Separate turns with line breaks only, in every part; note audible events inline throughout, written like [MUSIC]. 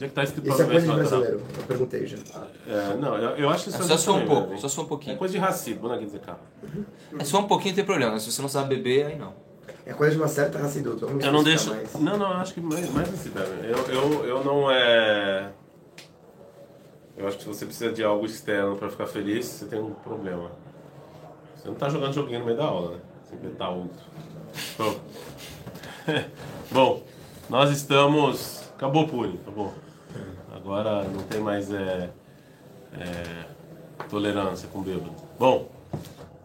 Já que tá escrito
Isso é coisa de brasileiro. Eu perguntei já.
É, não, eu, eu acho que isso
É só só um pouco,
velho.
só só um
É
pouquinho.
coisa de racismo, né, quer dizer, cara?
É só um pouquinho tem problema, se você não sabe beber, aí não.
É coisa de uma certa. Vamos
Eu não deixo.
mais.
Não, não, eu acho que mais, mais tema. Eu, eu, eu não é. Eu acho que se você precisa de algo externo pra ficar feliz, você tem um problema. Você não tá jogando joguinho no meio da aula, né? Você inventar outro. Bom. [LAUGHS] Bom, nós estamos. Acabou o Puri, acabou. Agora não tem mais é, é, tolerância com bêbado. Bom,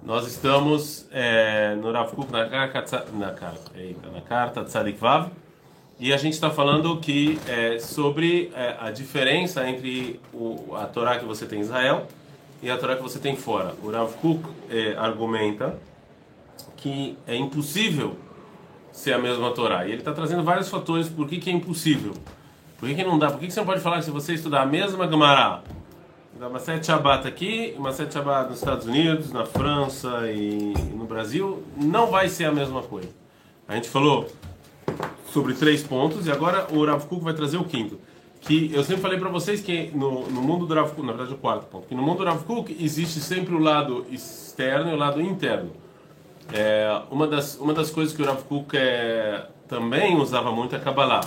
nós estamos é, no Rav Kuk na carta, na carta, na carta Tzadik Vav, e a gente está falando que é, sobre é, a diferença entre o, a Torá que você tem em Israel e a Torá que você tem fora. O Rav Kuk é, argumenta que é impossível ser a mesma Torá. E ele está trazendo vários fatores por que, que é impossível. Por que, que não dá? Por que, que você não pode falar se você estudar a mesma Gemara, dá uma sete Shabbat aqui, uma sete Shabbat nos Estados Unidos, na França e no Brasil, não vai ser a mesma coisa. A gente falou sobre três pontos e agora o Rav Kuk vai trazer o quinto. Que eu sempre falei para vocês que no, no mundo do Rav Kuk, na verdade o quarto ponto, que no mundo do Rav Kuk existe sempre o lado externo e o lado interno. É, uma, das, uma das coisas que o Rav Kuk é, também usava muito é Kabbalah.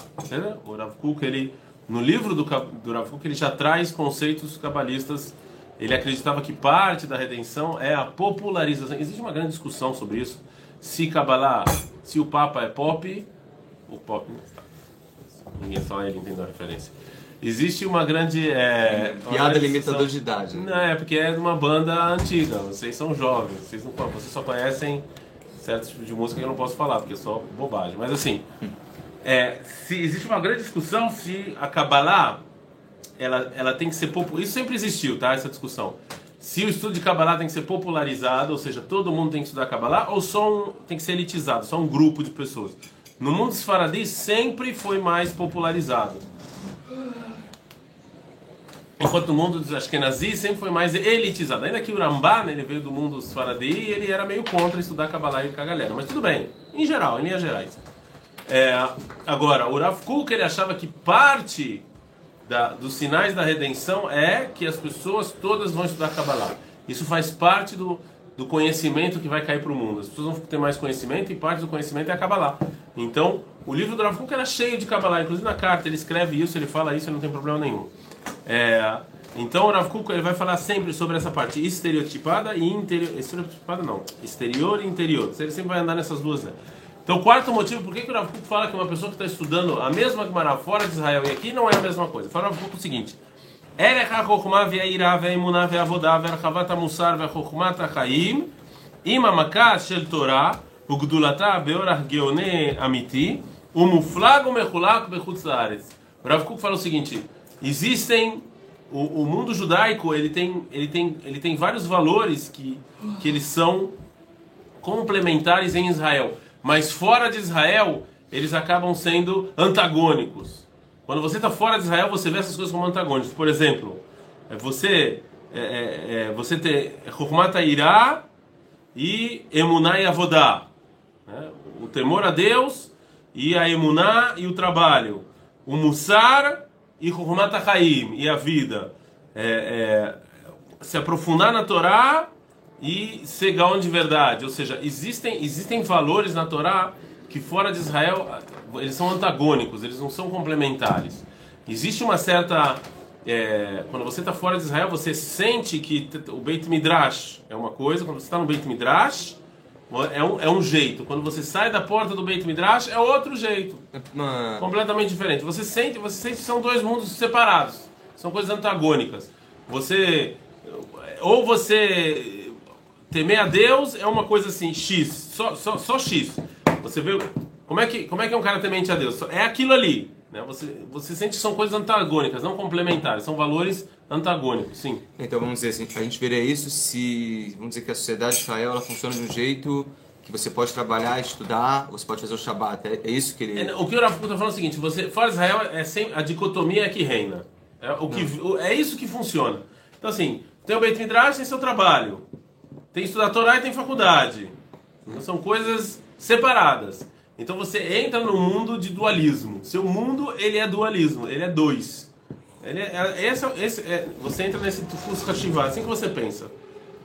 O Rav Kuk, ele, no livro do, do Rav Kuk, ele já traz conceitos cabalistas. Ele acreditava que parte da redenção é a popularização. Existe uma grande discussão sobre isso. Se Kabbalah, se o Papa é pop, o pop. Ninguém só ele entendeu a referência. Existe uma grande. É,
Piada
grande
limitador de idade. né?
não, é porque é de uma banda antiga. Vocês são jovens. Vocês, não, vocês só conhecem certo tipo de música que eu não posso falar, porque é só bobagem. Mas assim, é, se existe uma grande discussão se a Kabbalah ela, ela tem que ser popular. Isso sempre existiu, tá? Essa discussão. Se o estudo de Kabbalah tem que ser popularizado, ou seja, todo mundo tem que estudar Kabbalah, ou só um, tem que ser elitizado, só um grupo de pessoas. No mundo dos faradis sempre foi mais popularizado. Enquanto no mundo dos Ashkenazi sempre foi mais elitizado. Ainda que o Ramban, ele veio do mundo dos e ele era meio contra estudar Kabbalah com a galera. Mas tudo bem, em geral, em linhas gerais. É, agora, o Rav Kuk, ele achava que parte da- dos sinais da redenção é que as pessoas todas vão estudar Kabbalah. Isso faz parte do, do conhecimento que vai cair para o mundo. As pessoas vão ter mais conhecimento e parte do conhecimento é a Kabbalah. Então, o livro do Rav Kuk era cheio de Kabbalah. Inclusive na carta ele escreve isso, ele fala isso, não tem problema nenhum. É, então o Rav Kuk ele vai falar sempre sobre essa parte estereotipada e interior. Estereotipada não, exterior e interior. Ele sempre vai andar nessas duas. Né? Então, quarto motivo, por que, que o Rav Kuk fala que uma pessoa que está estudando a mesma Gemara fora de Israel e aqui não é a mesma coisa? Fala o Rav Kuk o seguinte: Erech HaChokhmah ve'airah ve'emunah ve'avodah ve'archavat ha'musar ve'chokhmat ha'chaim im ha'makat shel Torah o seguinte: existem o, o mundo judaico ele tem ele tem ele tem vários valores que que eles são complementares em Israel, mas fora de Israel eles acabam sendo antagônicos. Quando você está fora de Israel, você vê essas coisas como antagônicos. Por exemplo, é você é, é, é, você ter Chokhmat Irá e Emuná e Avodá. né? O temor a Deus e a Emuná e o trabalho. O Mussar e Chokhmat Haim e a vida. É, é, se aprofundar na Torá e ser gaon de verdade. Ou seja, existem, existem valores na Torá que fora de Israel eles são antagônicos, eles não são complementares. Existe uma certa. é, quando você está fora de Israel, você sente que o Beit Midrash é uma coisa, quando você está no Beit Midrash, é um, é um jeito. Quando você sai da porta do Beit Midrash, é outro jeito
Uma-
completamente diferente. Você sente, você sente que são dois mundos separados. São coisas antagônicas. Você ou você temer a Deus é uma coisa assim, X, só, só, só X. Você vê como é que como é que é um cara temente a Deus? É aquilo ali, né? Você você sente que são coisas antagônicas, não complementares, são valores antagônicos, sim.
Então vamos dizer assim, a gente veria isso se, vamos dizer que a sociedade de Israel ela funciona de um jeito que você pode trabalhar, estudar, você pode fazer o Shabat. É, é isso que ele...
É, o que o Rav está falando é o seguinte: você, fora Israel, é sempre, a dicotomia é que reina. É, o que, o- é isso que funciona. Então, assim, tem o Beit Midrash, tem seu trabalho. Tem estudar Torá e tem faculdade. Então, são coisas separadas. Então você entra no mundo de dualismo. Seu mundo, ele é dualismo, ele é dois. Ele é, é- esse, é- esse é- você entra nesse fusca shiva, assim que você pensa.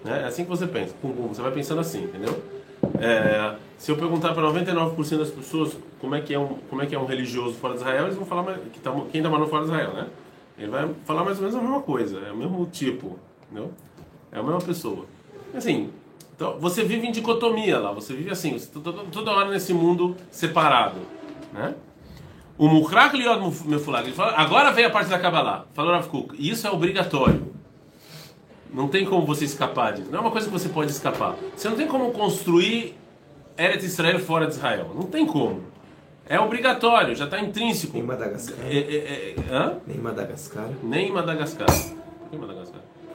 Né? É assim que você pensa. Pum, pum, você vai pensando assim, entendeu? É, se eu perguntar para 99% das pessoas como é, que é um, como é que é um religioso fora de Israel, eles vão falar que tá, quem está morando fora de Israel, né? Ele vai falar mais ou menos a mesma coisa, é o mesmo tipo, entendeu? É a mesma pessoa. Assim, então, você vive em dicotomia lá, você vive assim, você tá toda, hora nesse mundo separado, né? O Mukhrak Liod Mefulag, ele fala, agora vem a parte da Kabbalah, falou Rav Kuk, isso é obrigatório. Não tem como você escapar disso. Não é uma coisa que você pode escapar. Você não tem como construir Eretz Israel fora de Israel. Não tem como. É obrigatório, já está intrínseco.
Nem Madagascar.
É, é, é?
Nem Madagascar.
Nem em Madagascar. Que Madagascar?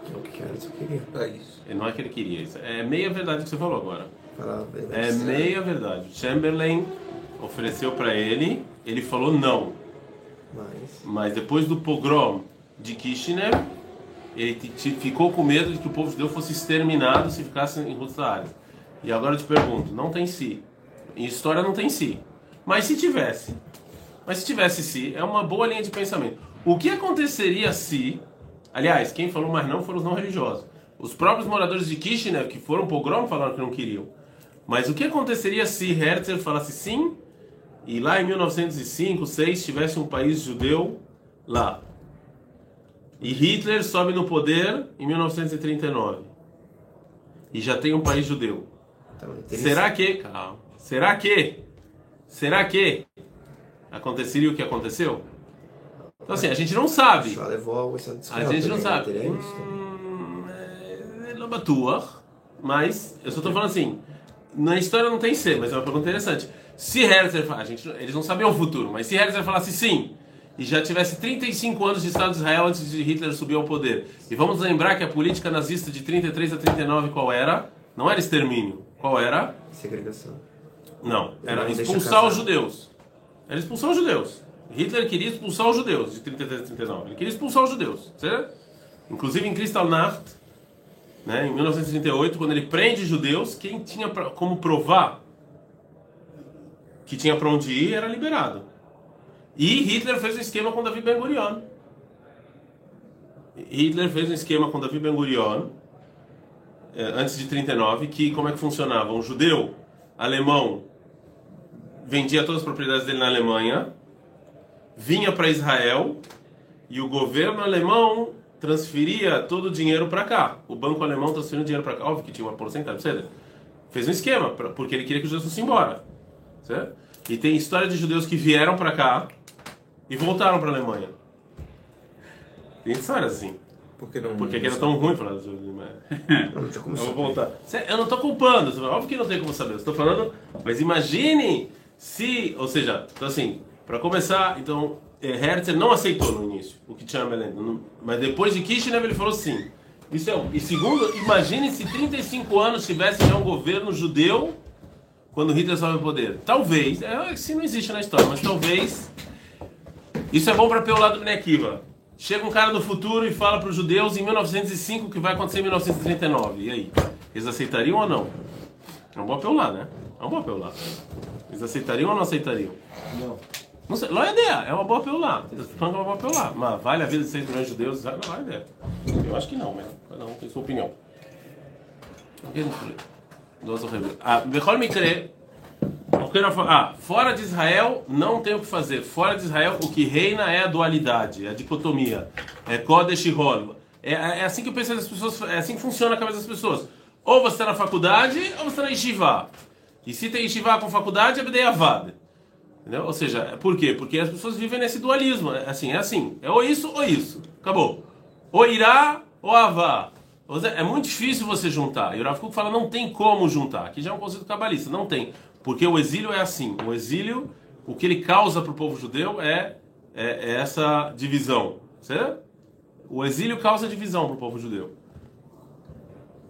Que é o que era, eu queria.
É isso.
É, Não é que ele queria isso. É meia verdade que você falou agora.
Verdade.
É meia verdade. Chamberlain ofereceu para ele, ele falou não.
Mas.
Mas depois do pogrom de Kishinev, ele ficou com medo de que o povo judeu fosse exterminado se ficasse em áreas. E agora eu te pergunto, não tem si. Em história não tem si. Mas se tivesse, mas se tivesse si, é uma boa linha de pensamento. O que aconteceria se, aliás, quem falou mais não foram os não religiosos. Os próprios moradores de Kishinev que foram pogrom falaram que não queriam. Mas o que aconteceria se Herzl falasse sim e lá em 1905, 6 tivesse um país judeu lá? E Hitler sobe no poder em 1939. E já tem um país judeu.
Então.
Será que, calma, será que, será que aconteceria o que aconteceu? Então assim, a gente não sabe.
A
gente não sabe.
Isso.
Hum, é, batua, mas eu só tô falando assim, na história não tem ser, mas é uma pergunta interessante. Se Herzl, a gente, eles não sabiam o futuro, mas se Herzl falasse sim, e já tivesse 35 anos de Estado de Israel antes de Hitler subir ao poder, e vamos lembrar que a política nazista de 33 a 39 qual era? Não era extermínio. Qual era?
Segregação.
Não, era expulsar os judeus. Era expulsar os judeus. Hitler queria expulsar os judeus de 33 a 39. Ele queria expulsar os judeus, certo? Inclusive em Kristallnacht, né, em 1938, quando ele prende judeus, quem tinha pra, como provar que tinha para onde ir era liberado. E Hitler fez um esquema com Davi Ben Gurion. Hitler fez um esquema com Davi Ben Gurion eh, antes de 39, que como é que funcionava? Um judeu alemão vendia todas as propriedades dele na Alemanha, vinha para Israel e o governo alemão transferia todo o dinheiro para cá. O banco alemão transferiu o dinheiro para cá, óbvio que tinha uma porcentagem, certo? Fez um esquema, pra- porque ele queria que os judeus fossem embora. Certo? E tem história de judeus que vieram para cá e voltaram para a Alemanha. Tem histórias assim.
Porque não.
Porque aqui era tão ruim falar dos [LAUGHS]
Não
eu vou voltar. Eu não estou culpando, óbvio que não tem como saber. Estou falando, mas imagine se, ou seja, então assim, para começar, então eh, Herzl não aceitou no início o que Chamberlain, mas depois de Kishinev ele falou sim. Isso é um. E segundo, imagine se 35 anos tivesse já um governo judeu quando Hitler sobe ao poder. Talvez, é, isso não existe na história, mas talvez isso é bom para pelo lado do Bnekiva. Chega um cara do futuro e fala para os judeus em 1905 o que vai acontecer em 1939. E aí? Eles aceitariam ou não? É um bom lá, né? É um bom lá. Eles aceitariam ou não aceitariam?
Não.
Não sei. Lá é ideia. É uma boa falam que é uma boa lá. Mas vale a vida de 6 milhões de judeus? Não vale a ideia. Eu acho que não, mas cada um tem sua opinião. Ah, Bechol Mikre, não fa- Ah, fora de Israel não tem o que fazer. Fora de Israel o que reina é a dualidade, é a dicotomia. É Kodesh e Hol. É, é assim que eu penso das pessoas, é assim que funciona a cabeça das pessoas. Ou você está na faculdade ou você está na Yeshiva. E se tem Yeshiva com faculdade, é Bdei. Entendeu? Ou seja, por quê? Porque as pessoas vivem nesse dualismo. É assim, é assim. É ou isso ou isso. Acabou. Ou irá ou avá. Seja, É muito difícil você juntar. E o Rav fala, não tem como juntar. Aqui já é um conceito cabalista. Não tem. Porque o exílio é assim. O exílio, o que ele causa para o povo judeu é, é, é essa divisão. Certo? O exílio causa divisão para o povo judeu.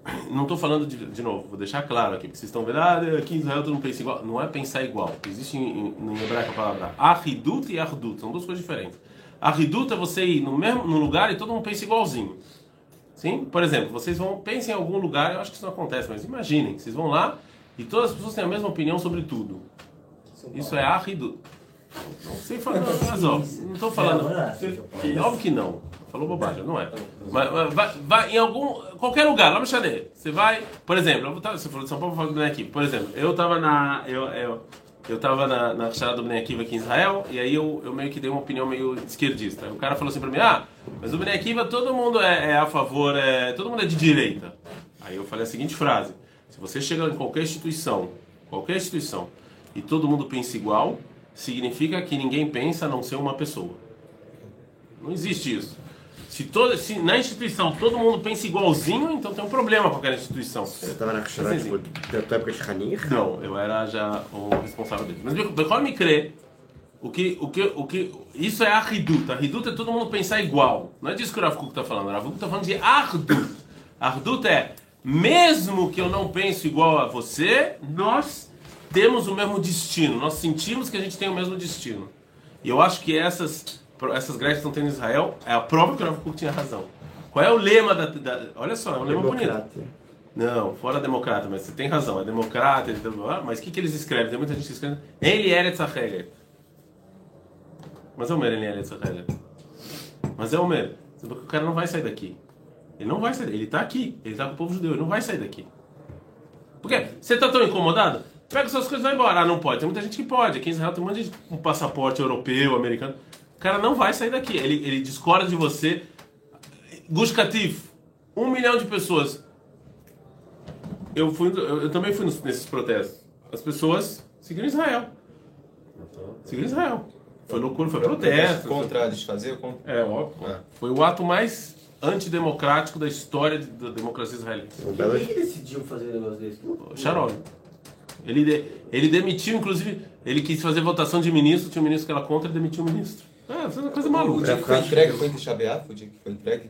[COUGHS] Não estou falando de, de novo, vou deixar claro aqui, porque vocês estão vendo, ah, aqui em Israel todo mundo pensa igual. Não é pensar igual. Existe em, em, em hebraico a palavra ahidut e ardut, são duas coisas diferentes. Ahidut é você ir no mesmo no lugar e todo mundo pensa igualzinho. Sim? Por exemplo, vocês vão, pensem em algum lugar, eu acho que isso não acontece, mas imaginem, vocês vão lá e todas as pessoas têm a mesma opinião sobre tudo. Isso é ahidut. Não sei falar, mas ó, não estou falando. Óbvio que não. Falou bobagem, não é. Mas, mas vai, vai em algum. qualquer lugar, lá no Xadê. Você vai, por exemplo, tá- você falou de São Paulo, eu vou falar do Akiva. Por exemplo, eu estava na. Eu, eu, eu tava na, na Rachada do Bnei Akiva aqui em Israel, e aí eu, eu meio que dei uma opinião meio esquerdista. O cara falou assim pra mim: ah, mas o Bnei Akiva todo mundo é, é a favor, é, todo mundo é de direita. Aí eu falei a seguinte frase: se você chega em qualquer instituição, qualquer instituição, e todo mundo pensa igual, significa que ninguém pensa a não ser uma pessoa. Não existe isso. Se, toda, se na instituição todo mundo pensa igualzinho, então tem um problema com aquela instituição.
Você estava na Rachadá, tipo, da tua época de Hanir?
Não, eu era já o responsável dele. Mas Bechol me crê, o que, o que, o que, isso é Ardut. Ardut é todo mundo pensar igual. Não é disso que o Rav Kuk está falando. O Rav Kuk está falando de Ardut. Ardut é, mesmo que eu não pense igual a você, nós temos o mesmo destino. Nós sentimos que a gente tem o mesmo destino. E eu acho que essas, essas greves que estão tendo em Israel é a prova que o Rav tinha razão. Qual é o lema da, da olha só, é um lema bonito.
Democrata.
Não, fora democrata, mas você tem razão, é democrata, ele- mas o que, que eles escrevem? Tem muita gente que escreve. Ele é Eretz Acheret. Mas é o Mer, ele é Eretz Acheret. Mas é o Mer. O cara não vai sair daqui. Ele não vai sair Ele está aqui. Ele está com o povo judeu. Ele não vai sair daqui. Por quê? Você está tão incomodado? Pega suas coisas e vai embora. Ah, não pode. Tem muita gente que pode. Aqui em Israel tem um monte de gente com passaporte europeu, americano. O cara não vai sair daqui. Ele, ele discorda de você. Gush Katif. Um milhão de pessoas eu, fui, eu, eu também fui nos- nesses protestos. As pessoas seguiram Israel. Seguiram Israel. Foi loucura, foi protesto.
Contra desfazer ou contra.
É, óbvio.
É.
Foi o ato mais antidemocrático da história da democracia israelense.
Quem que decidiu fazer um negócio desse?
O Sharon. Ele, de- ele demitiu, inclusive, ele quis fazer votação de ministro, tinha um ministro que era contra, ele demitiu o ministro. É, foi uma coisa
O
maluca.
dia que foi entregue foi entre Shabeaf, o dia que foi entregue.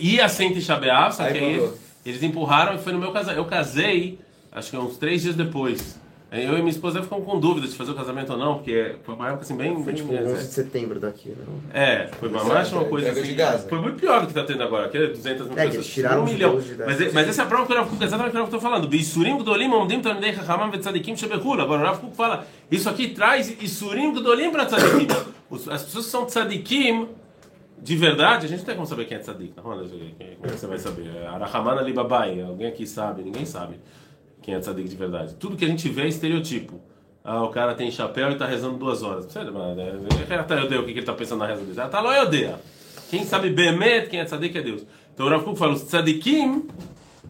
Ia ser em Tisha B'Av, só
Aí
que aí
mandou.
eles empurraram e foi no meu casamento. Eu casei, acho que uns três dias depois. Aí Eu e minha esposa ficamos com dúvida de fazer o casamento ou não, porque foi uma época assim bem...
Foi tipo 11 de setembro daqui, né?
é, foi uma, mais uma coisa assim. Foi muito pior do que está tendo agora, que é 200 mil
É,
pessoas.
eles tiraram
um milhão.
de Gaza.
Mas, mas essa é a prova que o Rav Kuk, exatamente o que eu estou falando. Bisurim Gdolim Omdim Talmidei Chachamam Vetzadikim Shebechul. Agora o Kuk fala, isso aqui traz Isurim Gdolim para Tzadikim. As pessoas que são Tzadikim, de verdade, a gente não tem como saber quem é Tzadik. Não, Como é que você vai saber? É Arahamana Libabai, alguém aqui sabe, ninguém sabe quem é Tzadik de verdade. Tudo que a gente vê é estereotipo. Ah, o cara tem chapéu e está rezando duas horas. Sério, mano, é, o que ele está pensando na reza dele. Ah, tá lá, eu odeio. Quem sabe Bemet, quem é Tzadik é Deus. Então o Rav Kuk fala, os Tzadikim,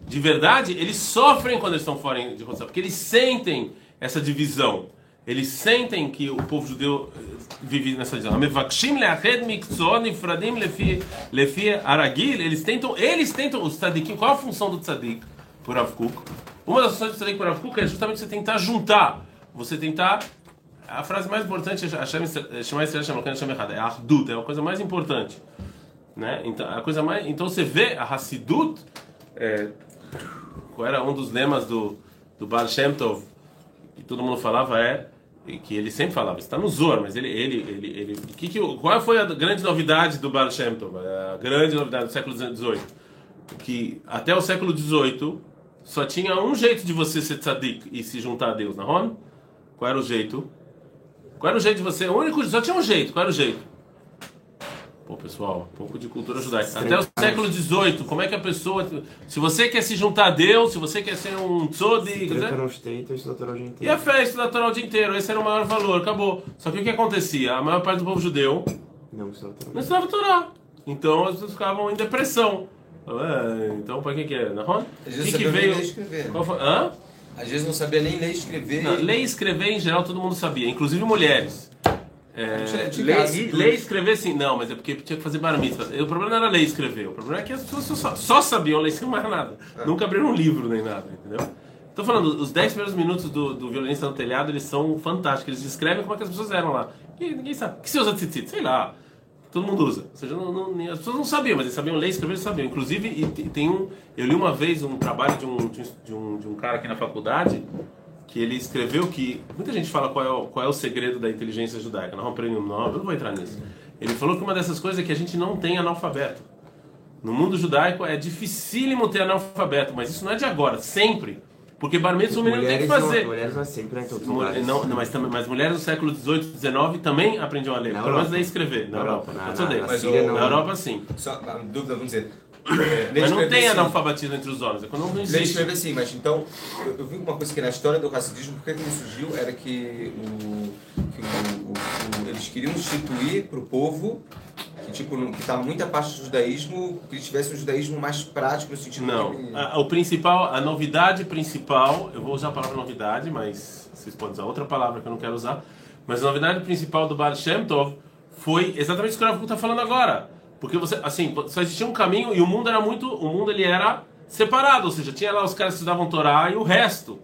de verdade, eles sofrem quando eles estão fora de condição, porque eles sentem essa divisão. Eles sentem que o povo judeu eh, vive nessa divisão. Eles tentam, eles tentam, os tzadikim, qual a função do tzadik por Rav Kuk? Uma das funções do tzadik por Rav Kuk é justamente você tentar juntar, você tentar a frase mais importante é Hashem Elokeinu Hashem Echad. É Ardut, é a coisa mais importante. Né? Então, a coisa mais, então você vê a Hassidut, é, qual era um dos lemas do, do Baal Shem Tov, que todo mundo falava é, que ele sempre falava, está no Zor, mas ele, ele, ele, ele que que, qual foi a grande novidade do Baal Shem Tov? A grande novidade do século XVIII? Que até o século XVIII só tinha um jeito de você ser tzadik e se juntar a Deus, não é? Qual era o jeito? Qual era o jeito de você? O único, só tinha um jeito. Qual era o jeito? Pô, pessoal, um pouco de cultura judaica. Até o século XVIII, como é que a pessoa. Se você quer se juntar a Deus, se você quer ser um tzodik.
Não isso natural o dia
E a festa natural o dia inteiro, esse era o maior valor, acabou. Só que o que acontecia? A maior parte do povo judeu
Não, isso natural.
não estudava Torá. Então as pessoas ficavam em depressão. É, então, para que que é? O
Às
que,
vezes
que
nem
veio?
escrever.
Qual foi? Hã?
Às vezes não sabia nem ler e escrever.
Não, ler e escrever em geral todo mundo sabia, inclusive mulheres. É, ler, e- ler e escrever sim, não, mas é porque tinha que fazer bar mitzvah. O problema não era ler e escrever, o problema é que as pessoas só, só sabiam ler e escrever mais nada. Nunca abriram um livro nem nada, entendeu? Tô falando, os 10 primeiros minutos do, do violinista no telhado, eles são fantásticos, eles descrevem como é que as pessoas eram lá. E ninguém sabe. O que se usa tzitzit? Sei lá. Todo mundo usa. Ou seja, não- não- as pessoas não sabiam, mas eles sabiam ler escrever, eles sabiam. Inclusive, e te- tem um. Eu li uma vez um trabalho de um, de um, de um cara aqui na faculdade que ele escreveu que. Muita gente fala qual é o, qual é o segredo da inteligência judaica. Não é um prêmio Nobel, eu não vou entrar nisso. Ele falou que uma dessas coisas é que a gente não tem analfabeto. No mundo judaico é dificílimo ter analfabeto, mas isso não é de agora, sempre. Porque bar mitzvah o menino tem que
Mulheres
fazer.
não, mulheres não é sempre, né? Em todos os
Mu-
lugares.
Não, não, mas, também- mas mulheres do século XVIII, XIX também aprendiam a ler. Pelo menos a escrever. Na
Na
Europa.
Europa, na- na-
na
Síria
Na
não.
Europa, sim.
Só a dúvida, vamos dizer.
Mas não tem
assim,
analfabetismo entre os homens. É quando não existe.
escreve assim, mas então, eu, eu vi uma coisa que na história do racismo, por que ele surgiu, era que, o, que o- o- o- eles queriam instituir para o povo, que tipo, que estava muito abaixo do judaísmo, que eles tivessem um judaísmo mais prático no sentido
Não.
que...
A- O principal, a novidade principal, eu vou usar a palavra novidade, mas vocês podem usar outra palavra que eu não quero usar. Mas a novidade principal do Baal Shem Tov foi exatamente isso que o Rav está falando agora. Porque você, assim, só existia um caminho e o mundo era muito, o mundo ele era separado, ou seja, tinha lá os caras que estudavam Torá e o resto.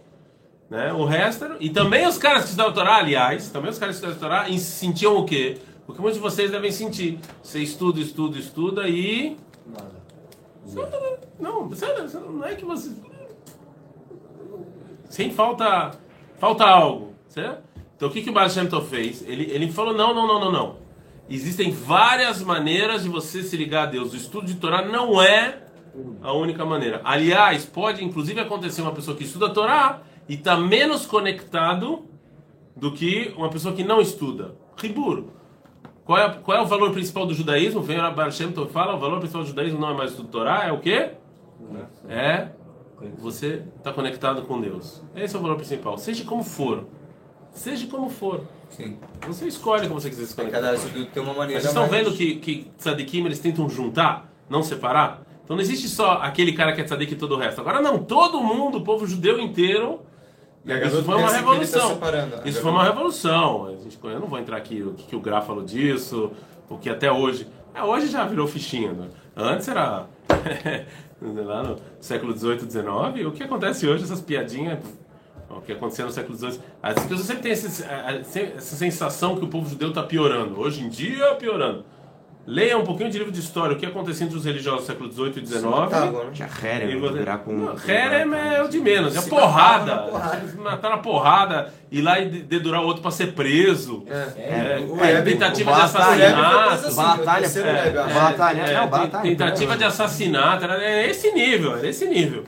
Né? O resto era, e também os caras que estudavam Torá, aliás, também os caras que estudavam Torá e sentiam o quê? O que muitos de vocês devem sentir. Você estuda, estuda, estuda e não, sério, não é que você. Sem falta. Falta algo, certo? Então o que, que o Baal Shem Tov fez? Ele, ele falou: não, não, não, não, não. Existem várias maneiras de você se ligar a Deus. O estudo de Torá não é a única maneira. Aliás, pode inclusive acontecer uma pessoa que estuda Torá e está menos conectado do que uma pessoa que não estuda. Ribur. Qual é, qual é o valor principal do judaísmo? Vem o Baal Shem fala, o valor principal do judaísmo não é mais estudo Torá, é o quê? É você está conectado com Deus. Esse é o valor principal. Seja como for. Seja como for.
Sim.
Você escolhe como você quiser se conectar.
Cada estudo tem uma maneira
vocês estão
mais-
vendo que, que tzadikim eles tentam juntar, não separar? Então não existe só aquele cara que é tzadik e todo o resto. Agora não, todo mundo, o povo judeu inteiro.
E a
Isso foi uma
tá
revolução.
A
Isso foi uma revolução. A gente- Eu não vou entrar aqui o que, que o Graf falou disso, o que até hoje. É, hoje já virou fichinha. Né? Antes era. [LAUGHS] lá no século XVIII, XIX. O que acontece hoje, essas piadinhas. O que acontecia no século XVIII. As pessoas sempre têm essa sensação que o povo judeu está piorando. Hoje em dia, piorando. Leia um pouquinho de livro de história, o que acontecia entre os religiosos do século XVIII e XIX.
Matavam, né?
Tinha
E
Herem,
você-
virar com...
Herem é o de menos, é porrada. [LAUGHS]
matavam na porrada.
Eles Mataram a porrada, ir lá e de- dedurar o outro para ser preso.
É,
É,
o
é,
Rebbe-
tentativa de assassinato.
Batalha- é, é,
a-
Batalha,
É, tentativa de assassinato, era é esse nível, era esse nível.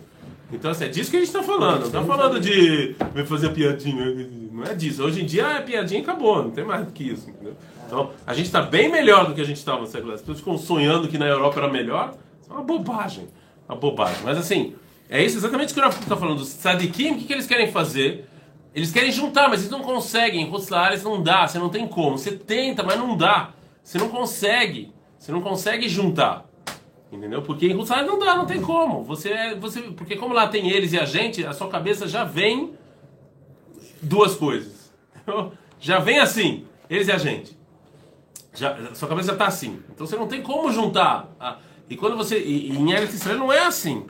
Então, assim, é disso que a gente está falando. Não está falando de me fazer piadinha. Não é disso. Hoje em dia é piadinha e acabou, não tem mais do que isso. Entendeu? Então, a gente está bem melhor do que a gente estava no século As pessoas ficam sonhando que na Europa era melhor. Isso é uma bobagem. Uma bobagem. Mas, assim, é isso exatamente o que o Rafa está falando. Os tzadikim, o que, que eles querem fazer? Eles querem juntar, mas eles não conseguem. Em Rutzlares não dá, você não tem como. Você tenta, mas não dá. Você não consegue. Você não consegue juntar. Entendeu? Porque em Rutzlares não dá, não tem como. Você, é- você, porque como lá tem eles e a gente, a sua cabeça já vem duas coisas. [LAUGHS] Já vem assim, eles e a gente. Já, a sua cabeça já está assim. Então você não tem como juntar. Ah, E quando você. E, e em Eretz Israel não é assim.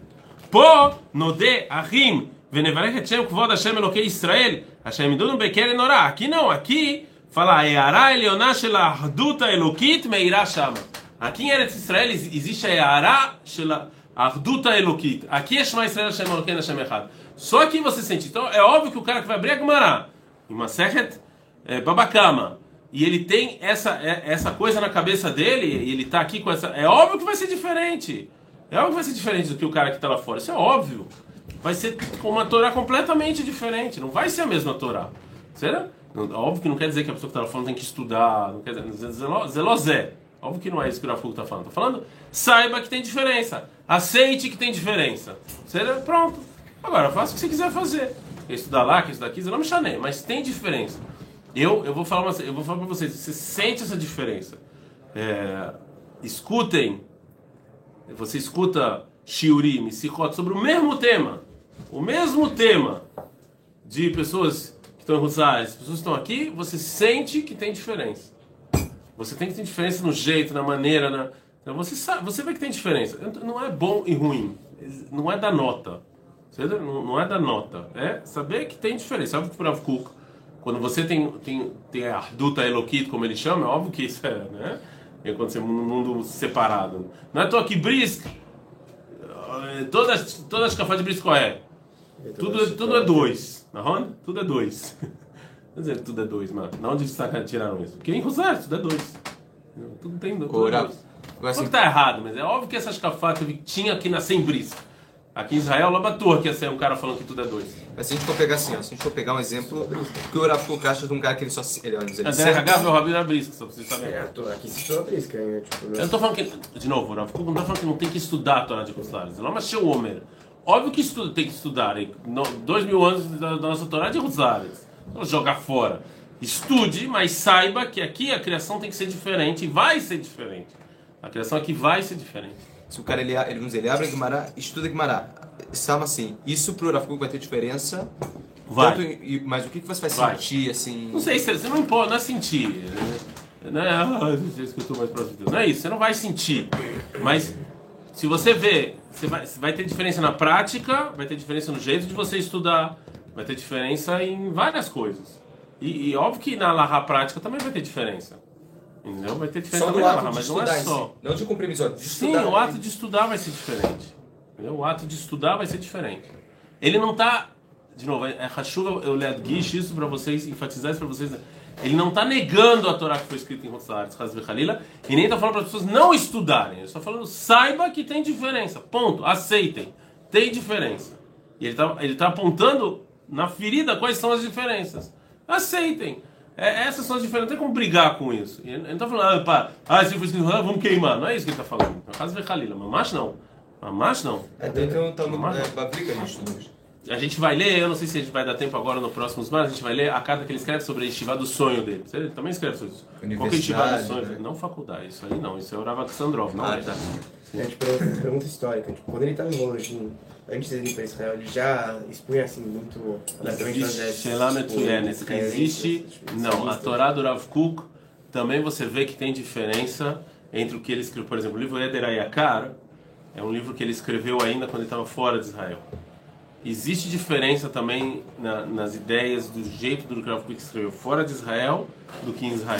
Po, node, ahim, venevarech et Shem kvod Hashem Elokei Israel, Hashem idunu beker norá. Aqui não, aqui fala, Eara elioná shel ahdut elokit meirá shama. Aqui em Eretz Israel existe a Eara shel ahdut elokit. Aqui é Shema Israel Hashem Elokei Hashem Echad. Só aqui você sente. Então é óbvio que o cara que vai abrir a Gemara, em Masechet é, Babakama, e ele tem essa, é- essa coisa na cabeça dele, e ele tá aqui com essa. É óbvio que vai ser diferente. É óbvio que vai ser diferente do que o cara que tá lá fora. Isso é óbvio. Vai ser uma Torá completamente diferente. Não vai ser a mesma Torá. Será? Óbvio que não quer dizer que a pessoa que tá lá fora tem que estudar. Não quer dizer. zelo- Zelozé. Óbvio que não é isso que o Rafugo tá falando. Tá falando, saiba que tem diferença. Aceite que tem diferença. Será? Pronto. Agora, faça o que você quiser fazer. Quer estudar lá, quer estudar aqui, não me chanei, mas tem diferença. Eu, eu vou falar uma, eu vou falar para vocês, você sente essa diferença. É, escutem, você escuta Shiurim, Sikhot sobre o mesmo tema, o mesmo tema de pessoas que estão em Rosário, pessoas que estão aqui, você sente que tem diferença. Você tem que ter diferença no jeito, na maneira, na, você sabe, você vê que tem diferença. Não é bom e ruim, não é da nota. Não, é da nota, é saber que tem diferença. Sabe que o Kuk, quando você tem, tem, tem a Arduta Elokit, como ele chama, é óbvio que isso é, né? É quando você num mundo separado. Não é tô que Brisk, eh, todas, todas as cafés de Brisk qual é? Tudo, tudo é dois, não? Tudo é dois. Quer dizer, tudo é dois, mano. Não onde saca- tiraram isso? Porque em Rosário tudo é dois. Tudo tem tudo é dois.
assim,
que tá errado, mas é óbvio que essas cafatas que tinha aqui na Sem Brisk. Aqui em Israel, Labatur, que ia ser um cara falando que tudo é dois.
Mas se a gente for pegar assim, ó, se a gente for pegar um exemplo, que o Kuk acha de um cara que ele só... Ele, ele, ele
Mas
senta-
RH é o Rabino Abrisca, só pra vocês saberem.
É, tô, aqui se estuda por isso, que é, tipo,
Eu não tô falando que. De novo, o Kuk não tá falando que não tem que estudar a Torá de Hutzlares. Não, mas o Homer. Óbvio que estuda, tem que estudar. hein? No- Dois mil anos da, da nossa Torá é de Hutzlares. Não jogar fora. Estude, mas saiba que aqui a criação tem que ser diferente e vai ser diferente. A criação aqui vai ser diferente.
Se o cara, ele, ele, vamos dizer, ele abre a Guimará, estuda a Guimará. Salma assim, isso pro Kuk vai ter diferença.
Vai.
Tanto mas o que, que você vai
Vai.
sentir, assim...
Não sei se você não importa, não é sentir. Não é, você escutou mais próximo de Deus. Não é isso, você não vai sentir. Mas se você vê, você vai, vai ter diferença na prática, vai ter diferença no jeito de você estudar, vai ter diferença em várias coisas. E, e óbvio que na Laha prática também vai ter diferença. Entendeu? Vai ter diferença
Só
na
ato de
mas não
estudar
é
em
só.
si. Não de cumprir missão, de
Sim, o ato de estudar vai ser diferente. Entendeu? O ato de estudar vai ser diferente. Ele não está, de novo, é Hashuva, eu ledgish isso para vocês, enfatizar isso para vocês. né? Ele não está negando a Torá que foi escrita em Rotzaretz, Hazve Halila, e nem está falando para as pessoas não estudarem. Ele está falando, saiba que tem diferença. Ponto. Aceitem. Tem diferença. E ele está ele tá apontando na ferida quais são as diferenças. Aceitem. É, essas são as diferenças. Não tem como brigar com isso. Ele não está falando, ah, pá, ah, se for escrito, vamos queimar. Não é isso que ele está falando. Hazve Halila. Mamash não. Mamash não.
É, um Talmud
Mas-
é, que a gente
vai ler, eu não sei se a gente vai dar tempo agora no próximo mas a gente vai ler a carta que ele escreve sobre a estiva do sonho dele. Você também escreve sobre isso. Qual que é a estiva do sonho?
né?
Não faculdade, isso aí não. Isso é o Rav Alexandrov, não
Ah,
é?
tá.
É, tipo, pergunta, pergunta histórica. Tipo, quando ele estava em Vologin, antes de ir para Israel, ele já expunha assim muito abertamente
Sheila
tipo,
Existe. Não, a
sionistas.
Torá do Rav Kuk também você vê que tem diferença entre o que ele escreveu. Por exemplo, o livro Eder Ayakar é um livro que ele escreveu ainda quando ele estava fora de Israel. Existe diferença também na- nas ideias do jeito do Rav Kuk escreveu fora de Israel do que em Israel.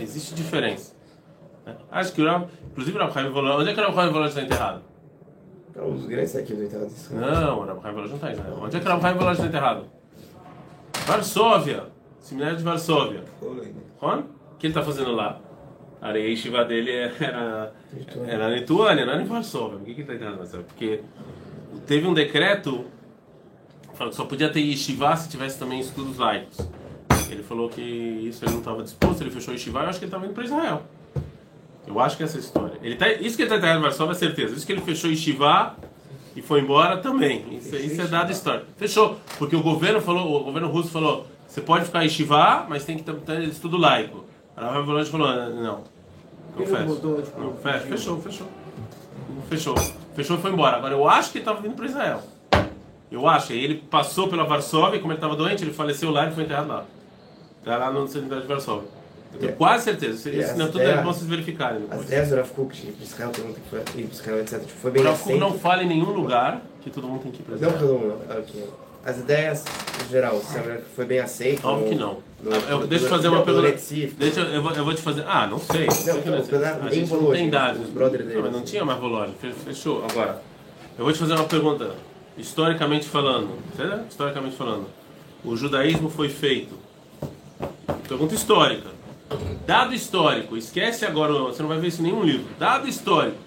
Existe diferença. né? Acho que o Rav, inclusive o Rav Chaim Volodya, onde é que o Rav Chaim Volodya está enterrado?
É dos grandes aqui do Israel.
Não, o Chaim Volodya não está Israel. Onde é que o Chaim Volodya está enterrado? Varsóvia, seminário de Varsóvia. Ron? O que ele está fazendo lá? A Yeshiva dele era, era na Lituânia, não era em Varsóvia. Por que, que ele está enterrado Varsóvia? Porque teve um decreto falando que só podia ter Yeshiva se tivesse também estudos laicos. Ele falou que isso ele não estava disposto, ele fechou Yeshiva e eu acho que ele estava indo para Israel. Eu acho que é essa história. Ele tá, isso que ele está enterrado em Varsóvia é certeza. Isso que ele fechou Yeshiva e foi embora também. Isso, isso é dado história. Fechou. Porque o governo falou, o governo russo falou, você pode ficar em Yeshiva, mas tem que ter, estudo laico. A Volante falou, não, não
Ele
fecha.
mudou, tipo,
Não, fecha, fechou, fechou. Fechou. Fechou e foi embora. Agora eu acho que ele estava vindo para Israel. Eu acho. Ele passou pela Varsóvia, e como ele estava doente, ele faleceu lá e foi enterrado lá. Tá lá no cemitério de Varsóvia. Eu tenho
Yeah.
quase certeza. Isso,
Yeah,
não é
as
tudo é bom vocês verificarem
As ideias do Rav Kuk de ir para Israel, todo mundo tem que ir para Israel, etc. Tipo, foi
O
bem
Rav Kuk não fala em nenhum lugar que todo mundo tem que ir para
Não
Israel.
todo mundo, ok. As ideias, em geral, foi bem aceito?
Óbvio que não.
no-
Eu-
no-
deixa eu fazer uma pergunta. Deixa eu, vou, eu vou te fazer. Ah, não sei.
Não, não,
a
nem
gente não
Volodya,
tem dados. Não, mas não tinha mais. Fe- Fechou. Agora, eu vou te fazer uma pergunta. Historicamente falando, entendeu? Historicamente falando, o judaísmo foi feito. Pergunta histórica. Dado histórico, esquece agora, você não vai ver isso em nenhum livro. Dado histórico,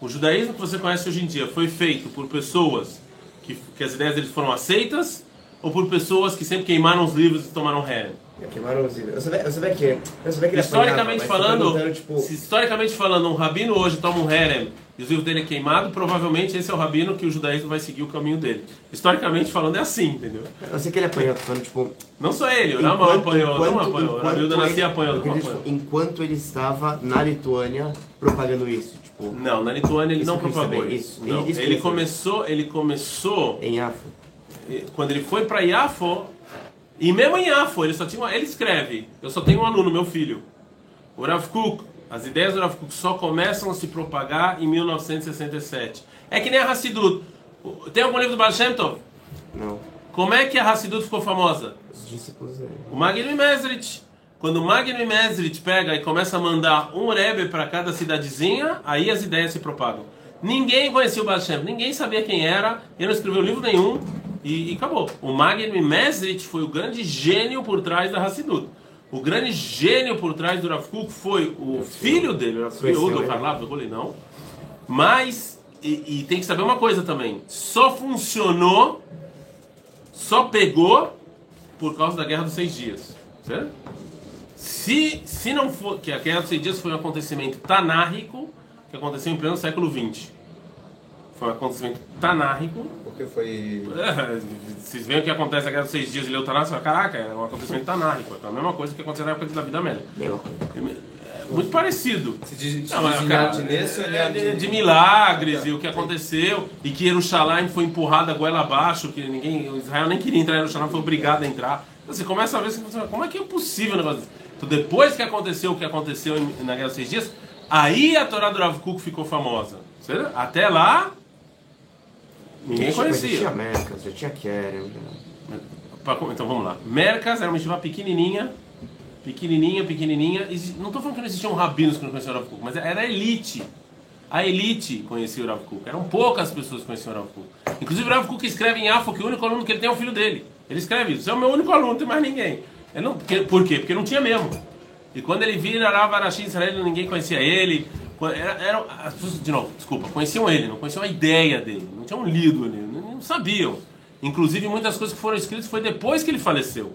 o judaísmo que você conhece hoje em dia foi feito por pessoas que, que as ideias deles foram aceitas ou por pessoas que sempre queimaram os livros e tomaram herem?
Queimaram os livros. Eu sabia, eu sabia que, eu sabia que ele
Historicamente
apanhava, tô
falando,
tipo,
se historicamente falando, um rabino hoje toma um herem e os livros dele é queimado, provavelmente esse é o rabino que o judaísmo vai seguir o caminho dele. Historicamente falando, é assim, entendeu?
eu sei que ele apanhou, falando, tipo...
Não só ele, o Rama apanhou, não apanhou, o
enquanto
Rabilda Nassi
ele-
apanhou, não
queria,
apanhou.
tipo, Enquanto ele estava na Lituânia propagando isso, tipo,
Não, na Lituânia ele não propagou isso.
isso.
Não,
Isso
ele
saber.
começou, ele começou
em Afro.
quando ele foi para Iafo, e mesmo em Iafo, ele só tinha uma, ele escreve, eu só tenho um aluno, meu filho. O Rav Kuk, as ideias do Rav Kuk só começam a se propagar em 1967. É que nem a Hassidut. Tem algum livro do Baal Shem Tov?
Não,
Como é que a Hassidut ficou famosa?
os discípulos dele.
O Magno Mesrit. Quando o Magno Mesrit pega e começa a mandar um Rebbe para cada cidadezinha, aí as ideias se propagam. Ninguém conhecia o Baal Shem, ninguém sabia quem era, ele não escreveu livro nenhum e, e acabou. O Magno Mesrit foi o grande gênio por trás da Hassidut. O grande gênio por trás do Rav Kuk foi o filho dele, o Rav
Conheceu
Yehuda
ele?
Harlav, eu falei não, mas e, e tem que saber uma coisa também: só funcionou, só pegou por causa da Guerra dos Seis Dias. Certo? Se, se não for. que a Guerra dos Seis Dias foi um acontecimento tanárrico que aconteceu em pleno século XX. Foi um acontecimento tanárrico.
Porque foi.
É, vocês veem o que acontece na Guerra dos Seis Dias de Leutanário, você fala, caraca, é um acontecimento tanárrico. É a mesma coisa que aconteceu na época da Vida Média.
Mesma coisa.
É muito parecido.
Se diz, se
Não, mas, cara,
de ou
é,
de,
milagres e o que aconteceu e que Jerusalém foi empurrada a goela abaixo, que ninguém, Israel nem queria entrar em Jerusalém, foi obrigado a entrar. Então, você começa a ver, você fala, como é que é possível um negócio desse? Então, depois que aconteceu o que aconteceu na Guerra dos Seis Dias, aí a Torá do Rav Kuk ficou famosa. Até lá, ninguém
Já tinha
conhecia.
Mercas, já tinha Kerem.
Pra- Então vamos lá. Mercas era uma estiva pequenininha, pequenininha, pequenininha. Não estou falando que não existiam rabinos que não conheciam o Rav Kuk, mas era a elite. A elite conhecia o Rav Kuk. Eram poucas pessoas que conheciam o Rav Kuk. Inclusive o Rav Kuk escreve em Afo que o único aluno que ele tem é o filho dele. Ele escreve isso. É o meu único aluno, não tem mais ninguém. Não, porque, por quê? Porque não tinha mesmo. E quando ele vira Rav Arashim Israel, ninguém conhecia ele. Era, era- as pessoas, de novo, desculpa, conheciam ele, não conheciam a ideia dele, não tinham lido ele, não, não sabiam. Inclusive, muitas coisas que foram escritas foi depois que ele faleceu.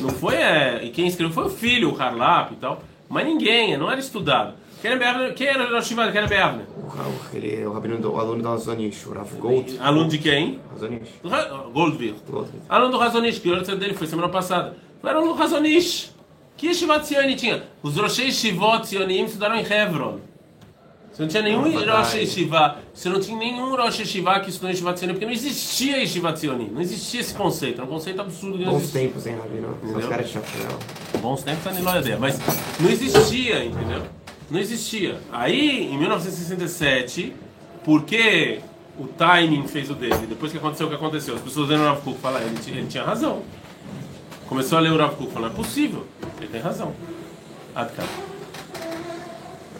Não foi. É, e quem escreveu foi o filho, o Harlap e tal. Mas ninguém, não era estudado. Beavner- Quem era o Shiva Keren Beavner?
O, Ra- ele é o rabino do o aluno da Razonish, o Rav Gold.
Aluno de quem?
Razonish.
Goldvir.
Gold.
Aluno do Razonish, que o dele foi semana passada. Foi aluno do Razonish. Que Yeshivat Zioni tinha? Os Roshei Shivot Zionim estudaram em Hebron. Você não tinha nenhum Rosh Yeshiva, você não tinha nenhum Rosh Yeshiva que estudou em Yeshivat Zionim, porque não existia Yeshivat Zionim. Não existia esse conceito, era um conceito absurdo que não
Bons
existia.
tempos, hein, Rabino? Os caras de chapéu.
Bons tempos tá lá ideia, mas não existia, entendeu? Não existia. Aí, em 1967, porque o timing fez o dele, depois que aconteceu o que aconteceu, as pessoas leram o Rav Kuk falaram, ele, ele tinha razão. Começou a ler o Rav Kuk e falou, é possível, ele tem razão. Adkan.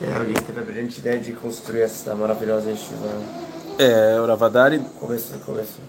É, alguém teve a brilhante ideia de construir essa maravilhosa yeshiva.
É, o Ravadari
Começou, começou.